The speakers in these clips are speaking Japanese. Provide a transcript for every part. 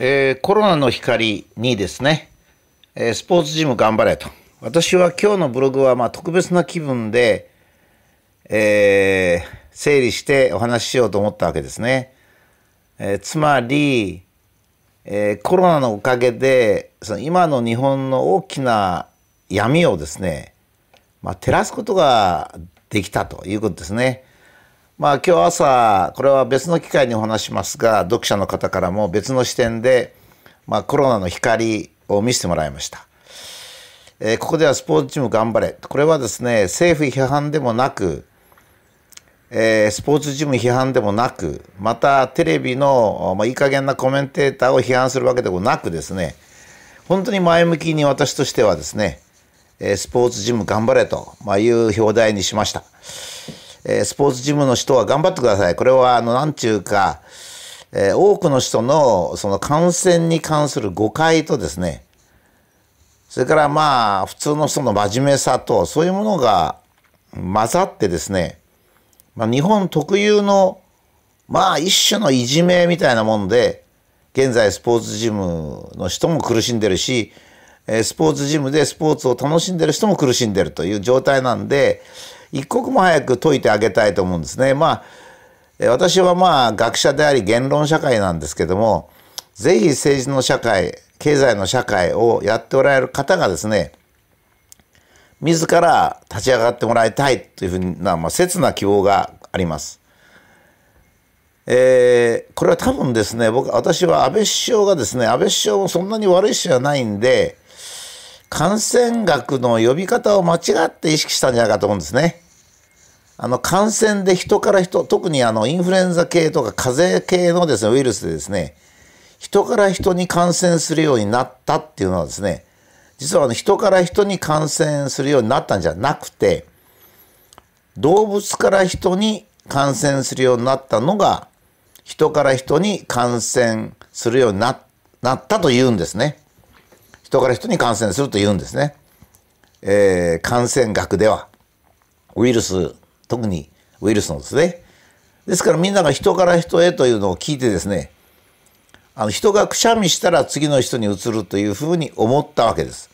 えーコロナの光にですね、えースポーツジム頑張れと。私は今日のブログはま特別な気分で、えー整理してお話ししようと思ったわけですね。えつまり、えコロナのおかげでその今の日本の大きな闇をですね、まあ、照らすことができたということですね。まあ今日朝これは別の機会にお話しますが読者の方からも別の視点で、まあ、コロナの光を見せてもらいました。えーここではスポーツチーム頑張れこれはですね政府批判でもなく、えースポーツジム批判でもなくまたテレビの、まあ、いい加減なコメンテーターを批判するわけでもなくですね本当に前向きに私としてはですね、えースポーツジム頑張れと、まあ、いう表題にしました。えースポーツジムの人は頑張ってください。これはあのなんちゅうか、えー多くの人のその感染に関する誤解とですねそれからまあ普通の人の真面目さとそういうものが混ざってですね、まあ、日本特有のまあ一種のいじめみたいなもんで現在スポーツジムの人も苦しんでるしスポーツジムでスポーツを楽しんでる人も苦しんでるという状態なんで一刻も早く解いてあげたいと思うんですね。まあ私はまあ学者であり言論社会なんですけどもぜひ政治の社会経済の社会をやっておられる方がですね自ら立ち上がってもらいたいというふうな、まあ、切な希望があります。えーこれは多分ですね僕私は安倍首相がですね安倍首相もそんなに悪い人じゃないんで感染学の呼び方を間違って意識したんじゃないかと思うんですね。あの感染で人から人特にあのインフルエンザ系とか風邪系のですねウイルスでですね人から人に感染するようになったっていうのはですね実はあの人から人に感染するようになったんじゃなくて動物から人に感染するようになったのが人から人に感染するようにななったというんですね。人から人に感染するというんですね。えー感染学ではウイルス特にウイルスのですね。ですからみんなが人から人へというのを聞いてですねあの人がくしゃみしたら次の人に移るというふうに思ったわけです。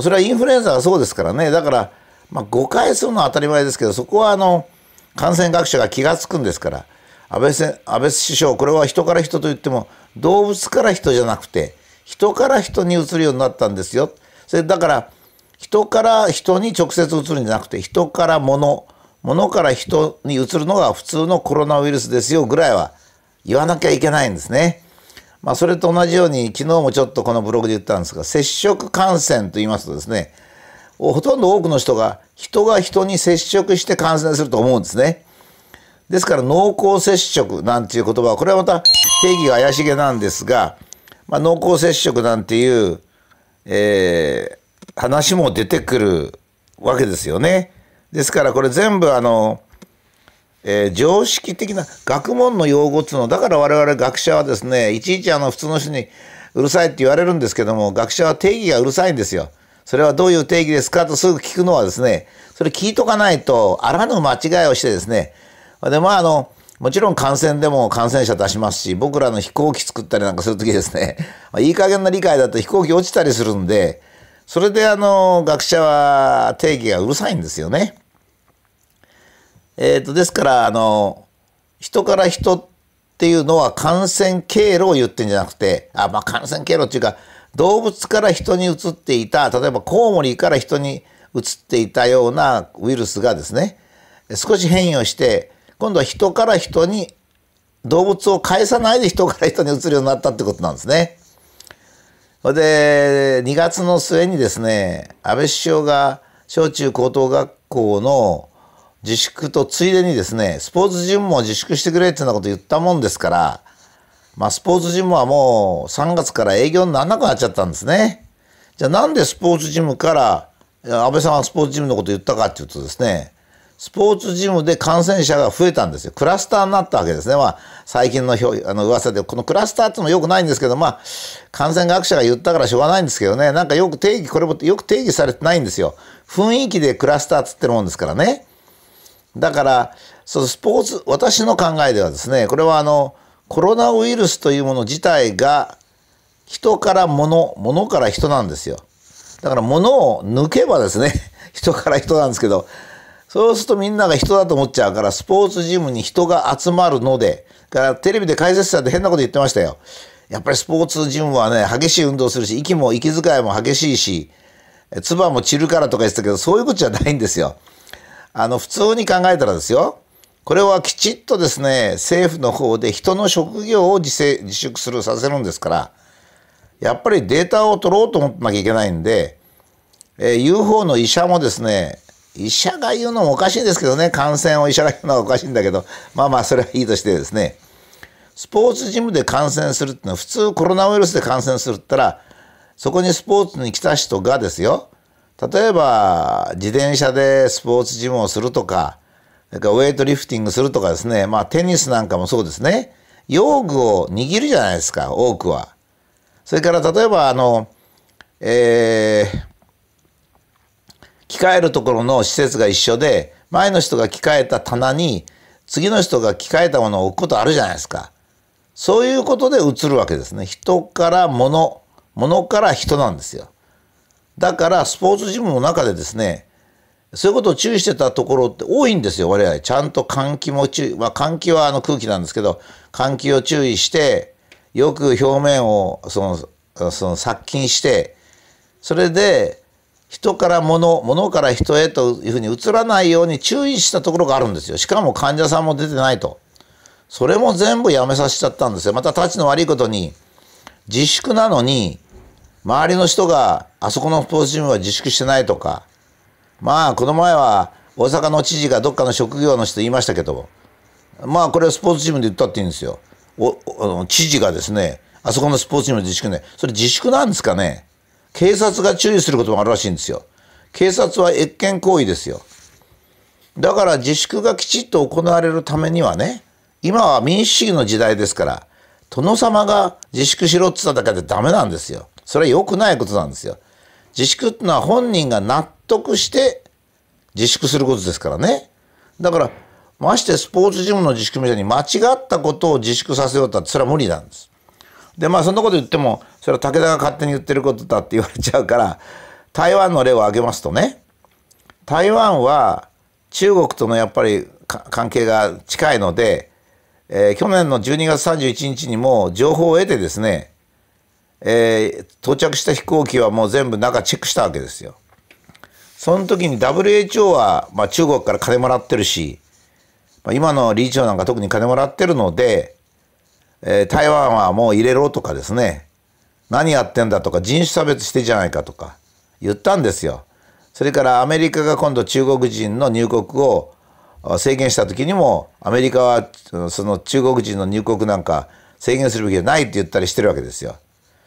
それはインフルエンザがそうですからねだから、まあ、誤解するのは当たり前ですけどそこはあの感染学者が気が付くんですから安倍安倍首相これは人から人といっても動物から人じゃなくて人から人に移るようになったんですよ。それだから人から人に直接移るんじゃなくて人から物物から人に移るのが普通のコロナウイルスですよぐらいは言わなきゃいけないんですね。まあそれと同じように昨日もちょっとこのブログで言ったんですが接触感染と言いますとですねほとんど多くの人が人が人に接触して感染すると思うんですね。ですから濃厚接触なんていう言葉はこれはまた定義が怪しげなんですが、まあ、濃厚接触なんていう、えー話も出てくるわけですよね。ですからこれ全部あの、えー常識的な学問の用語っていうのだから我々学者はですねいちいちあの普通の人にうるさいって言われるんですけども学者は定義がうるさいんですよ。それはどういう定義ですかとすぐ聞くのはですねそれ聞いとかないとあらぬ間違いをしてですねでまああのもちろん感染でも感染者出しますし僕らの飛行機作ったりなんかする時ですね、まいい加減な理解だと飛行機落ちたりするんでそれであの学者は定義がうるさいんですよね。えー、とですからあの人から人っていうのは感染経路を言ってんじゃなくてあまあ感染経路っていうか動物から人に移っていた例えばコウモリから人に移っていたようなウイルスがですね少し変異をして今度は人から人に動物を介さないで人から人に移るようになったってことなんですね。で2月の末にですね安倍首相が小中高等学校の自粛とついでにですねスポーツジムも自粛してくれってなこと言ったもんですから、まあ、スポーツジムはもう3月から営業にならなくなっちゃったんですね。じゃあなんでスポーツジムから安倍さんはスポーツジムのこと言ったかっていうとですねスポーツジムで感染者が増えたんですよ。クラスターになったわけですね。まあ、最近の表あの噂で、このクラスターってのもよくないんですけど、まあ、感染学者が言ったからしょうがないんですけどね、なんかよく定義、これもよく定義されてないんですよ。雰囲気でクラスターっつってるもんですからね。だから、そのスポーツ、私の考えではですね、これはあの、コロナウイルスというもの自体が、人から物、物から人なんですよ。だから物を抜けばですね、人から人なんですけど、そうするとみんなが人だと思っちゃうから、スポーツジムに人が集まるので、からテレビで解説者で変なこと言ってましたよ。やっぱりスポーツジムはね、激しい運動するし、息も、息遣いも激しいし、唾も散るからとか言ってたけど、そういうことじゃないんですよ。あの、普通に考えたらですよ。これはきちっとですね、政府の方で人の職業を自自粛する、させるんですから、やっぱりデータを取ろうと思ってなきゃいけないんで、えー、UFO の医者もですね、医者が言うのもおかしいんですけどね、感染を医者が言うのはおかしいんだけど、まあまあそれはいいとしてですね、スポーツジムで感染するっていうのは、普通コロナウイルスで感染するったら、そこにスポーツに来た人がですよ、例えば自転車でスポーツジムをするとか、それからウェイトリフティングするとかですね、まあテニスなんかもそうですね、用具を握るじゃないですか、多くは。それから例えばあの、えー、着替えるところの施設が一緒で、前の人が着替えた棚に、次の人が着替えたものを置くことあるじゃないですか。そういうことで移るわけですね。人から物、物から人なんですよ。だからスポーツジムの中でですね、そういうことを注意してたところって多いんですよ、我々。ちゃんと換気も注意、まあ換気はあの空気なんですけど、換気を注意して、よく表面をその、その殺菌して、それで人から物、物から人へというふうに移らないように注意したところがあるんですよ。しかも患者さんも出てないと。それも全部やめさせちゃったんですよ。また立ちの悪いことに、自粛なのに、周りの人があそこのスポーツジムは自粛してないとか、まあこの前は大阪の知事がどっかの職業の人言いましたけど、まあこれはスポーツジムで言ったっていいんですよ。お知事がですね、あそこのスポーツジムで自粛ね。それ自粛なんですかね？警察が注意することもあるらしいんですよ。警察は越権行為ですよ。だから自粛がきちっと行われるためにはね、今は民主主義の時代ですから、殿様が自粛しろって言っただけでダメなんですよ。それは良くないことなんですよ。自粛ってのは本人が納得して自粛することですからね。だから、ましてスポーツジムの自粛みたいに間違ったことを自粛させようとってそれは無理なんです。でまあそんなこと言ってもそれは武田が勝手に言ってることだって言われちゃうから台湾の例を挙げますとね台湾は中国とのやっぱり関係が近いので、えー、去年の12月31日にも情報を得てですね、えー、到着した飛行機はもう全部中チェックしたわけですよ。その時に WHO は、まあ、中国から金もらってるし、まあ、今の理事長なんか特に金もらってるのでえー、台湾はもう入れろとかですね何やってんだとか人種差別してじゃないかとか言ったんですよ。それからアメリカが今度中国人の入国を制限した時にもアメリカはその中国人の入国なんか制限するべきじゃないって言ったりしてるわけですよ。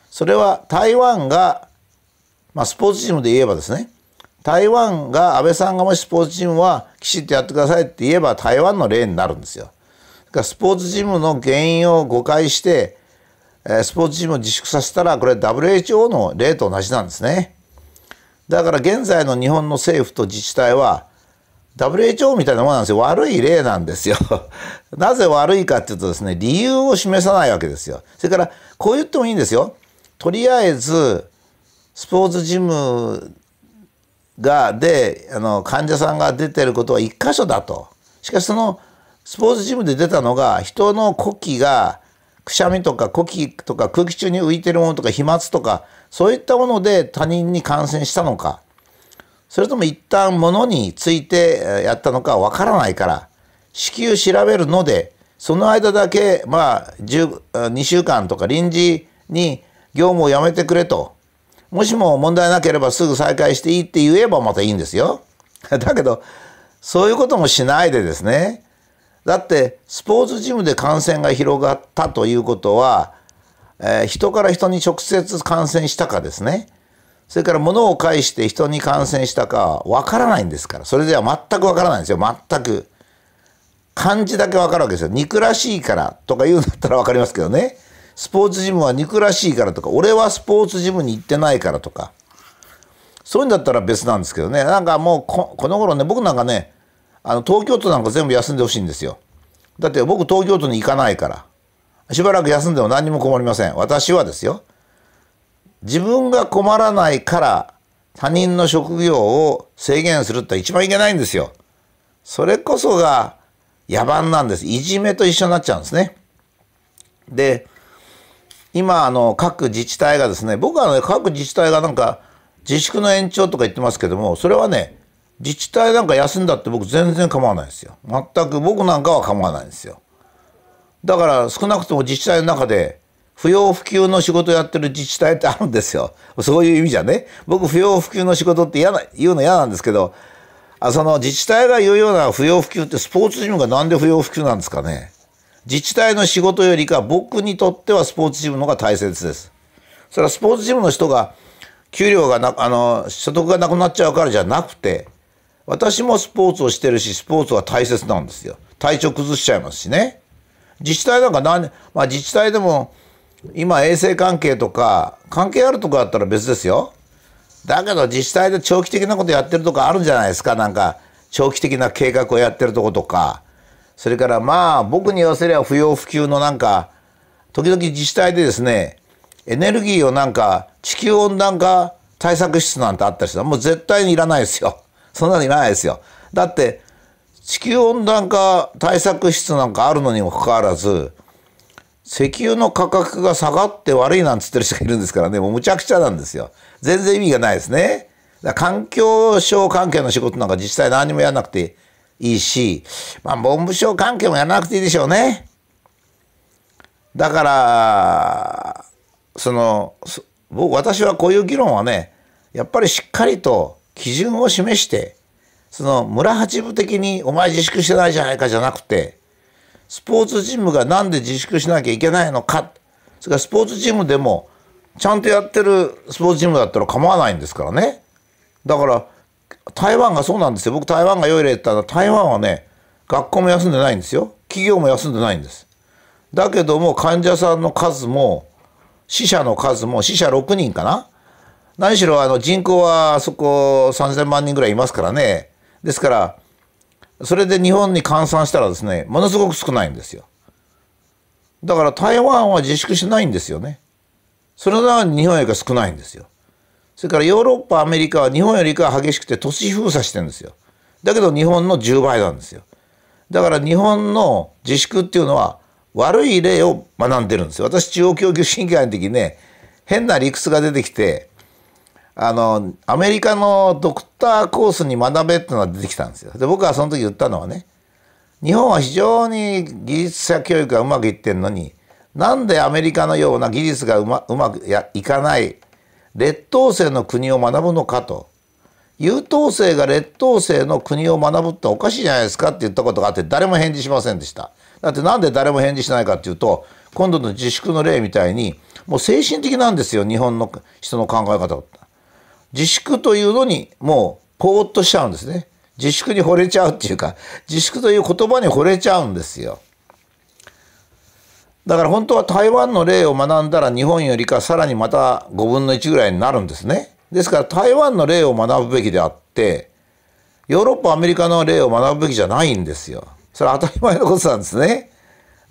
それは台湾が、まあ、スポーツチームで言えばですね台湾が安倍さんがもしスポーツチームはきちっとやってくださいって言えば台湾の例になるんですよ。スポーツジムの原因を誤解して、えスポーツジムを自粛させたらこれ WHO の例と同じなんですね。だから現在の日本の政府と自治体は WHO みたいなものなんですよ。悪い例なんですよ。なぜ悪いかっていうとですね、理由を示さないわけですよ。それから、こう言ってもいいんですよ。とりあえず、スポーツジムが、で、あの、患者さんが出てることは一箇所だと。しかしそのスポーツジムで出たのが人の呼気がくしゃみとか呼気とか空気中に浮いてるものとか飛沫とかそういったもので他人に感染したのかそれとも一旦物についてやったのかわからないから至急調べるのでその間だけまあ2週間とか臨時に業務をやめてくれともしも問題なければすぐ再開していいって言えばまたいいんですよ。だけどそういうこともしないでですねだってスポーツジムで感染が広がったということは、えー、人から人に直接感染したかですね。それから物を介して人に感染したかわからないんですから。それでは全くわからないんですよ。全く。漢字だけわかるわけですよ。憎らしいからとか言うんだったらわかりますけどね。スポーツジムは憎らしいからとか。俺はスポーツジムに行ってないからとか。そういうんだったら別なんですけどね。なんかもうこの頃ね僕なんかねあの東京都なんか全部休んでほしいんですよ。だって僕東京都に行かないから。しばらく休んでも何にも困りません。私はですよ。自分が困らないから他人の職業を制限するって一番いけないんですよ。それこそが野蛮なんです。いじめと一緒になっちゃうんですね。で、今、あの、各自治体がですね、僕はね、各自治体がなんか、自粛の延長とか言ってますけども、それはね、自治体なんか休んだって僕全然構わないですよ。全く僕なんかは構わないんですよ。だから少なくとも自治体の中で、不要不急の仕事やってる自治体ってあるんですよ。そういう意味じゃね。僕不要不急の仕事って嫌な、言うの嫌なんですけど、あその自治体が言うような不要不急ってスポーツジムがなんで不要不急なんですかね。自治体の仕事よりか僕にとってはスポーツジムの方が大切です。それはスポーツジムの人が給料がな、あの、所得がなくなっちゃうからじゃなくて、私もスポーツをしてるし、スポーツは大切なんですよ。体調崩しちゃいますしね。自治体なんか何、まあ自治体でも今衛生関係とか関係あるとこだったら別ですよ。だけど自治体で長期的なことやってるとこあるんじゃないですか。なんか長期的な計画をやってるとことか。それからまあ僕に言わせれば不要不急のなんか時々自治体でですねエネルギーをなんか地球温暖化対策室なんてあったりしてもう絶対にいらないですよ。そんなのいらないですよ。だって地球温暖化対策室なんかあるのにもかかわらず石油の価格が下がって悪いなんつってる人がいるんですからねもうむちゃくちゃなんですよ。全然意味がないですね。環境省関係の仕事なんか実際何もやらなくていいし、まあ、文部省関係もやらなくていいでしょうね。だから、その、僕、私はこういう議論はね、やっぱりしっかりと基準を示して、その村八部的にお前自粛してないじゃないかじゃなくて、スポーツジムがなんで自粛しなきゃいけないのか、それからスポーツジムでも、ちゃんとやってるスポーツジムだったら構わないんですからね。だから、台湾がそうなんですよ。僕台湾が良い例って言ったら台湾はね、学校も休んでないんですよ。企業も休んでないんです。だけども患者さんの数も死者の数も死者6人かな何しろあの人口はそこ3000万人ぐらいいますからね。ですから、それで日本に換算したらですね、ものすごく少ないんですよ。だから台湾は自粛しないんですよね。それなのに日本よりか少ないんですよ。それからヨーロッパ、アメリカは日本よりか激しくて都市封鎖してるんですよ。だけど日本の10倍なんですよ。だから日本の自粛っていうのは悪い例を学んでるんですよ。私、中央教育審議会の時ね、変な理屈が出てきて、あの、アメリカのドクターコースに学べってのが出てきたんですよ。で、僕はその時言ったのはね、日本は非常に技術者教育がうまくいってんのに、なんでアメリカのような技術がうまうまくやいかない劣等生の国を学ぶのかと。優等生が劣等生の国を学ぶっておかしいじゃないですかって言ったことがあって誰も返事しませんでした。だってなんで誰も返事しないかっていうと今度の自粛の例みたいにもう精神的なんですよ日本の人の考え方自粛というのにもうポーっとしちゃうんですね。自粛に惚れちゃうっていうか自粛という言葉に惚れちゃうんですよ。だから本当は台湾の例を学んだら日本よりかさらにまた5分の1ぐらいになるんですね。ですから台湾の例を学ぶべきであってヨーロッパアメリカの例を学ぶべきじゃないんですよ。それは当たり前のことなんですね。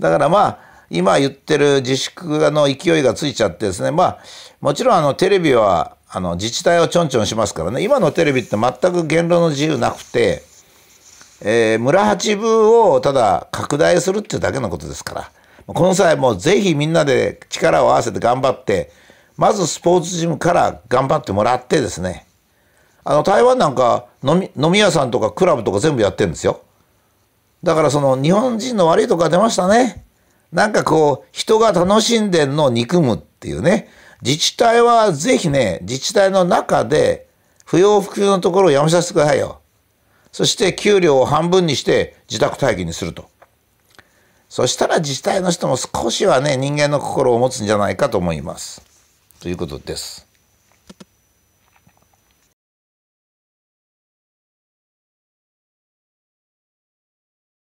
だからまあ今言ってる自粛の勢いがついちゃってですねまあもちろんあのテレビはあの自治体をちょんちょんしますからね今のテレビって全く言論の自由なくて、えー、村八部をただ拡大するっていうだけのことですから。この際もうぜひみんなで力を合わせて頑張って、まずスポーツジムから頑張ってもらってですね、あの台湾なんか飲み飲み屋さんとかクラブとか全部やってるんですよ。だからその日本人の悪いとこが出ましたね。なんかこう人が楽しんでんのを憎むっていうね。自治体はぜひね、自治体の中で不要不急のところをやめさせてくださいよ。そして給料を半分にして自宅待機にすると。そしたら自治体の人も少しはね人間の心を持つんじゃないかと思います。ということです。